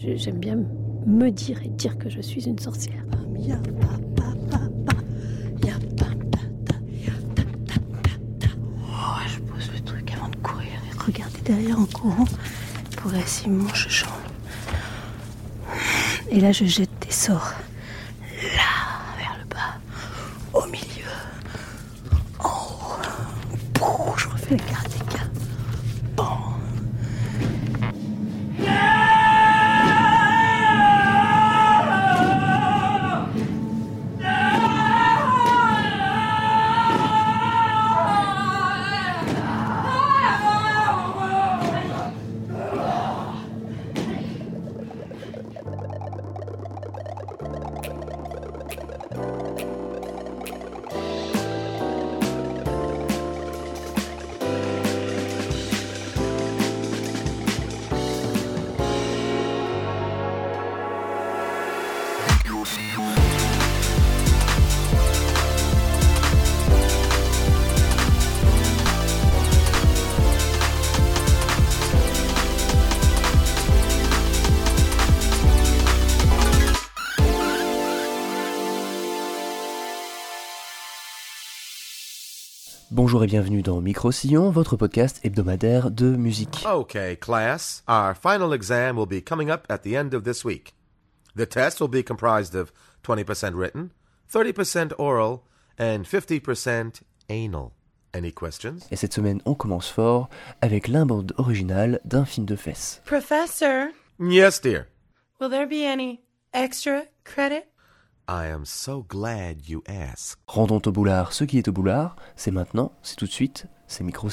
J'aime bien me dire et dire que je suis une sorcière. Oh, je pose le truc avant de courir et regarder derrière en courant pour si mon chuchon. Et là, je jette des sorts. Bonjour et bienvenue dans Micro Sillon, votre podcast hebdomadaire de musique. Okay, class. Our final exam will be coming up at the end of this week. The test will be comprised of 20% written, 30% oral, and 50% anal. Any questions? Et cette semaine, on commence fort avec l'imbande originale d'un film de fesses. Professor, Yes, dear. will there be any extra credit? I am so glad you asked. Rendons au boulard ce qui est au boulard, c'est maintenant, c'est tout de suite, c'est Micro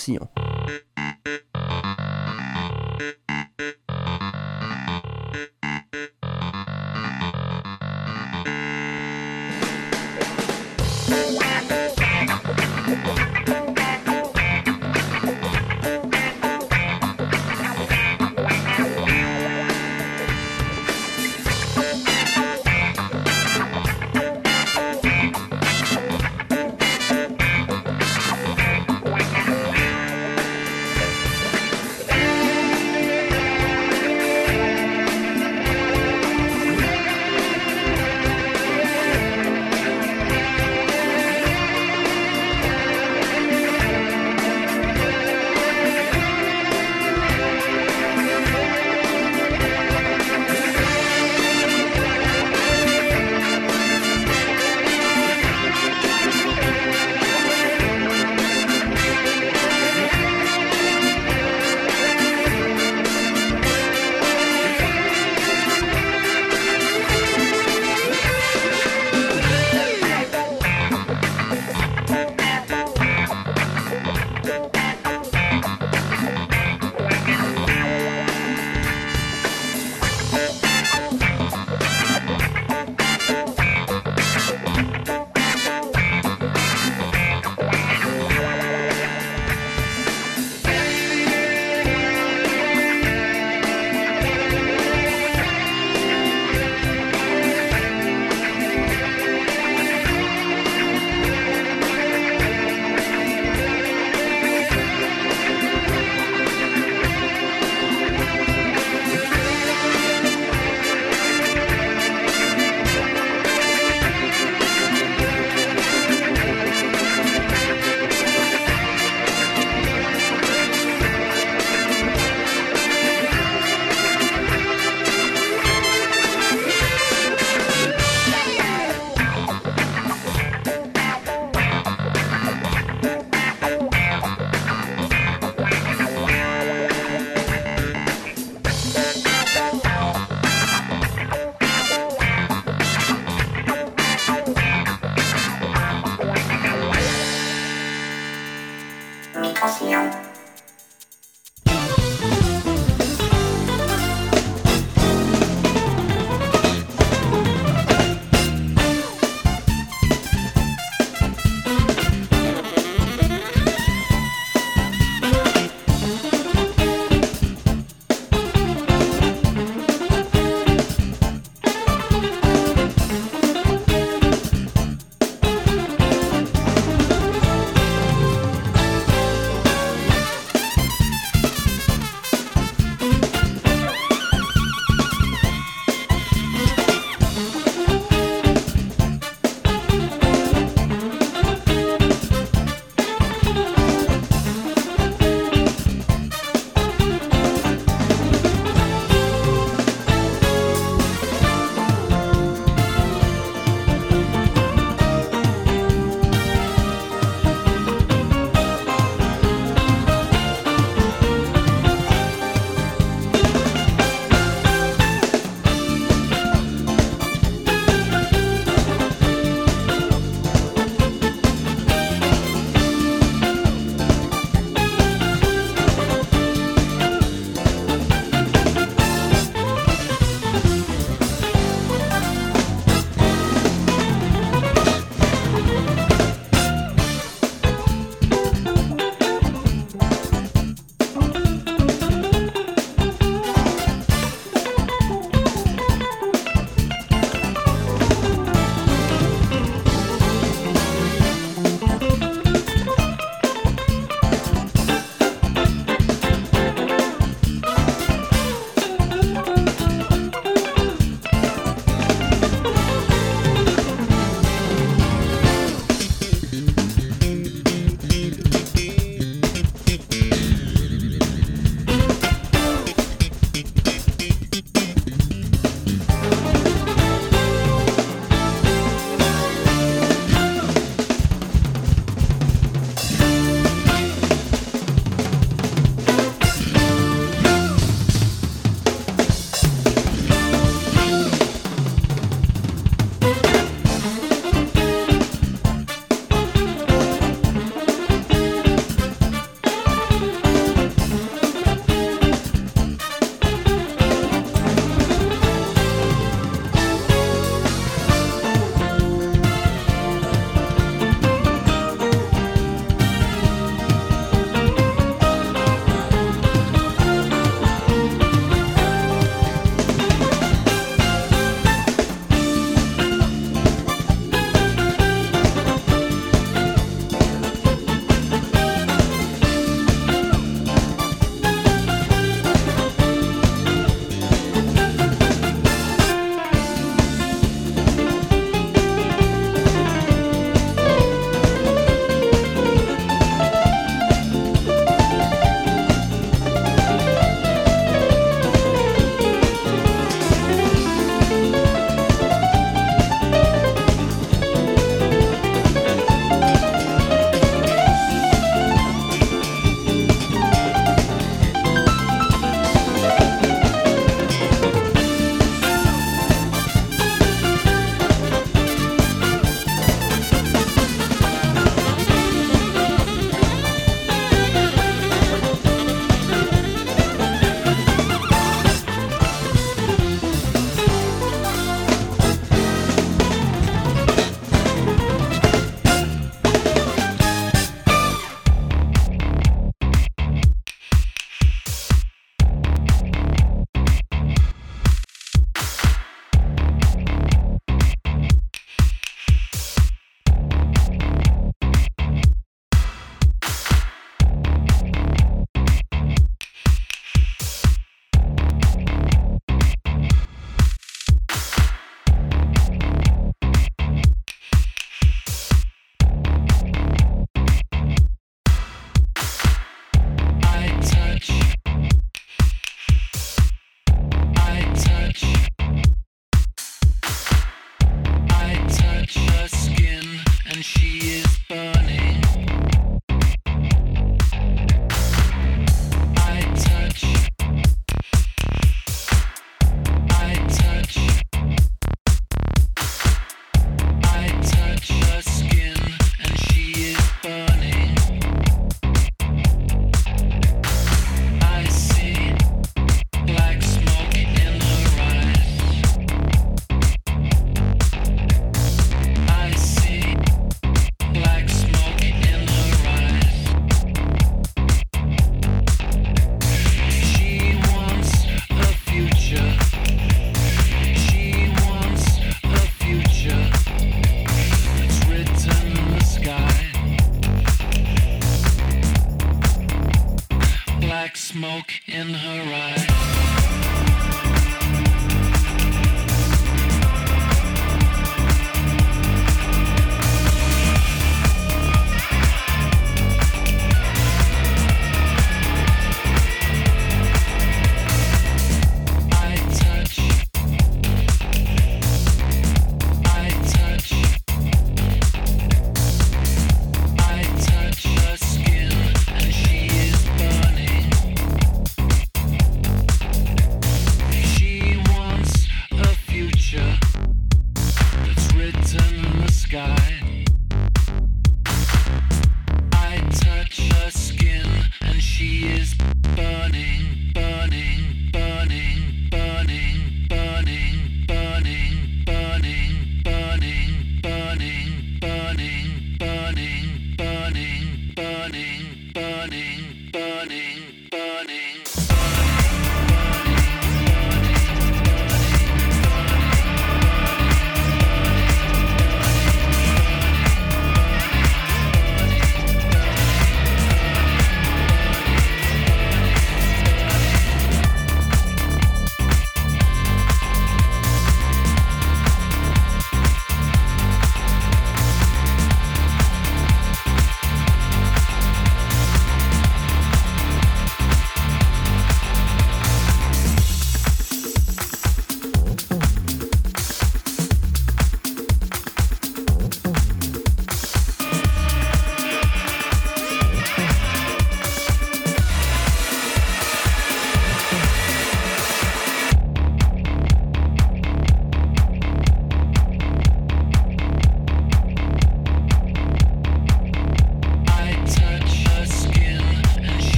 smoke in her eyes.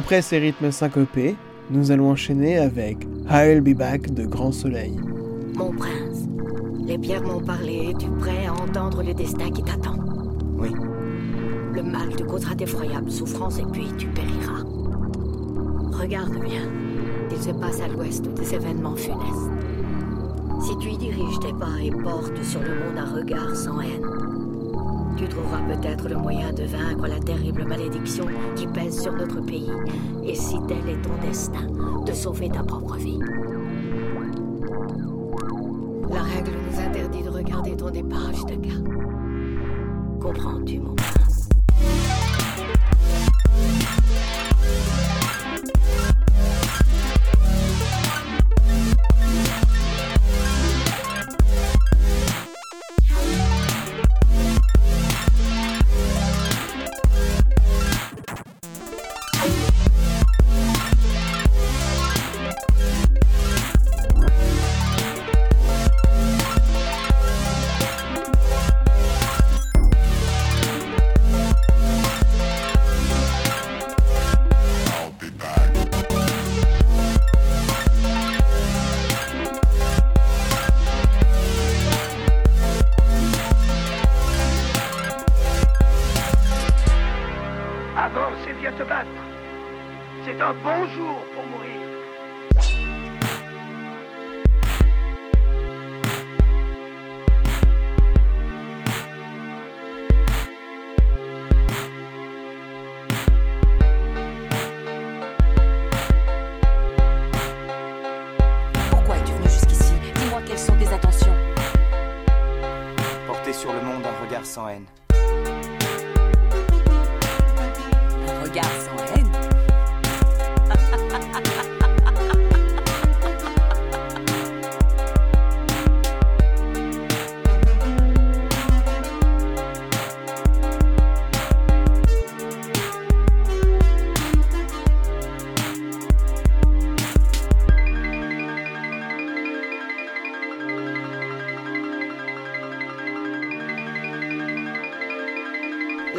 Après ces rythmes syncopés, nous allons enchaîner avec I'll Be Back de Grand Soleil. Mon prince, les pierres m'ont parlé. Es-tu prêt à entendre le destin qui t'attend? Oui. Le mal te causera d'effroyables souffrances et puis tu périras. Regarde bien. Il se passe à l'ouest des événements funestes. Si tu y diriges tes pas et portes sur le monde un regard sans haine, tu trouveras peut-être le moyen de vaincre la terrible malédiction qui pèse sur notre pays. Et si tel est ton destin, de sauver ta propre vie.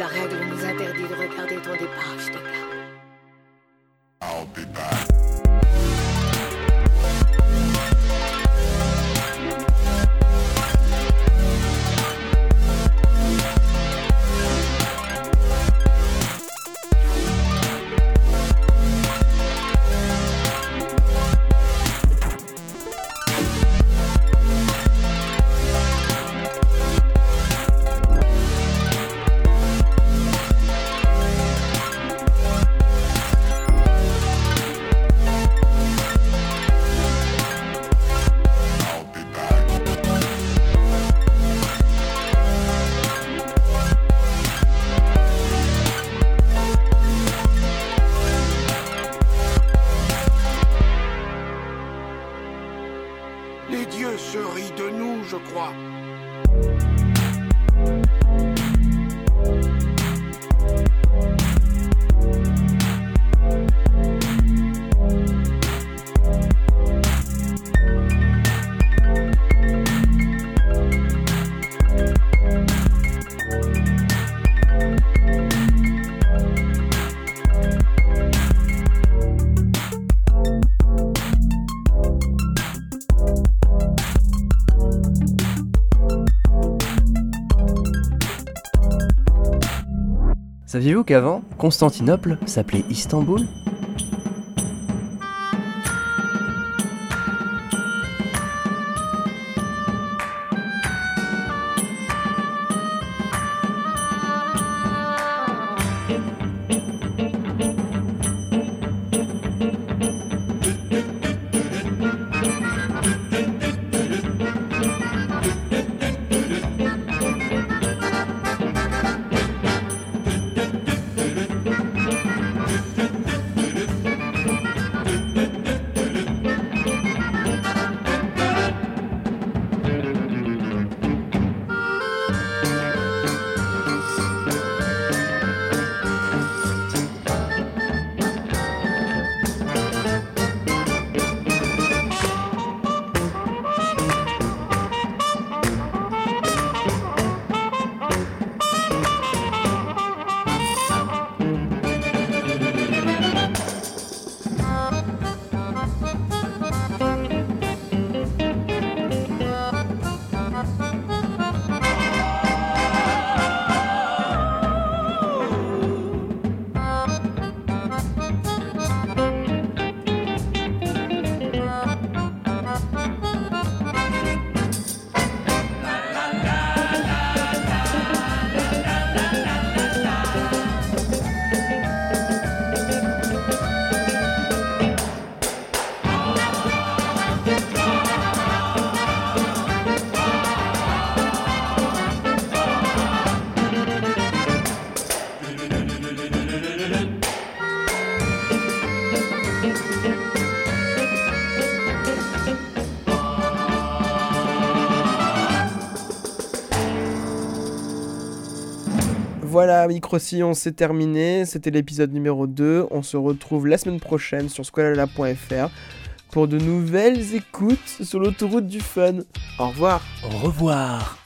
La règle nous interdit de regarder ton départ, Ashtaka. Les Saviez-vous qu'avant, Constantinople s'appelait Istanbul? Voilà, Microsillon, c'est terminé. C'était l'épisode numéro 2. On se retrouve la semaine prochaine sur squalala.fr pour de nouvelles écoutes sur l'autoroute du fun. Au revoir. Au revoir.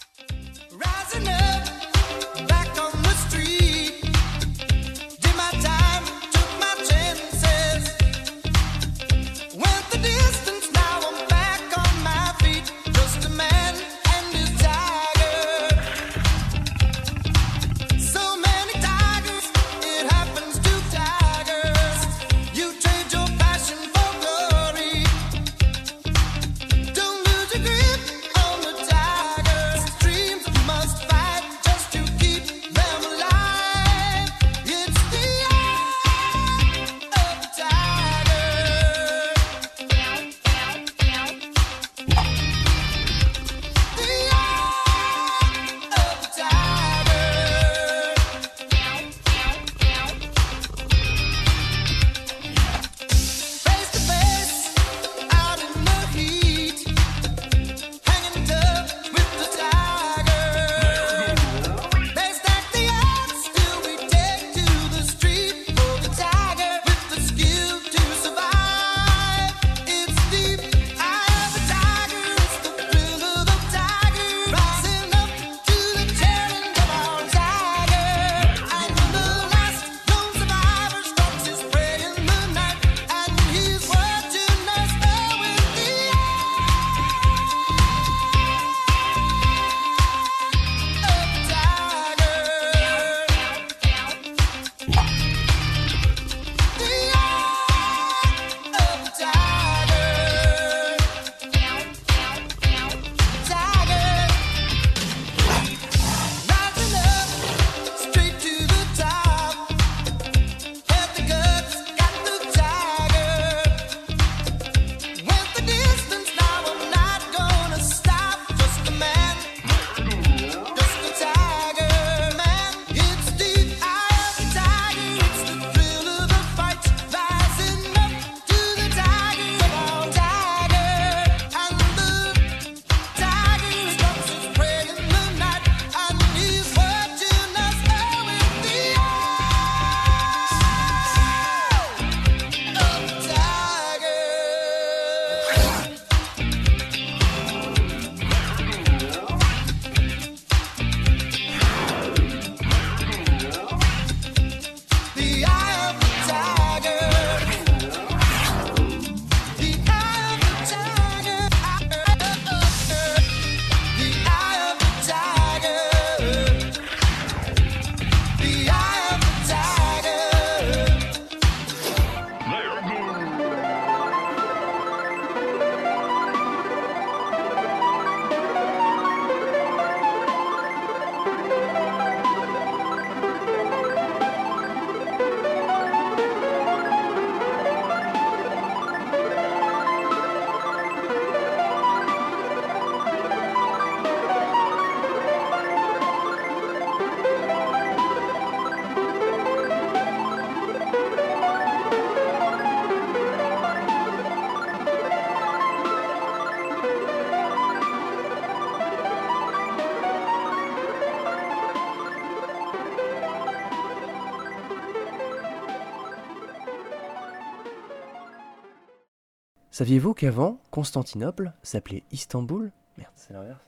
Saviez-vous qu'avant, Constantinople s'appelait Istanbul? Merde, c'est l'inverse.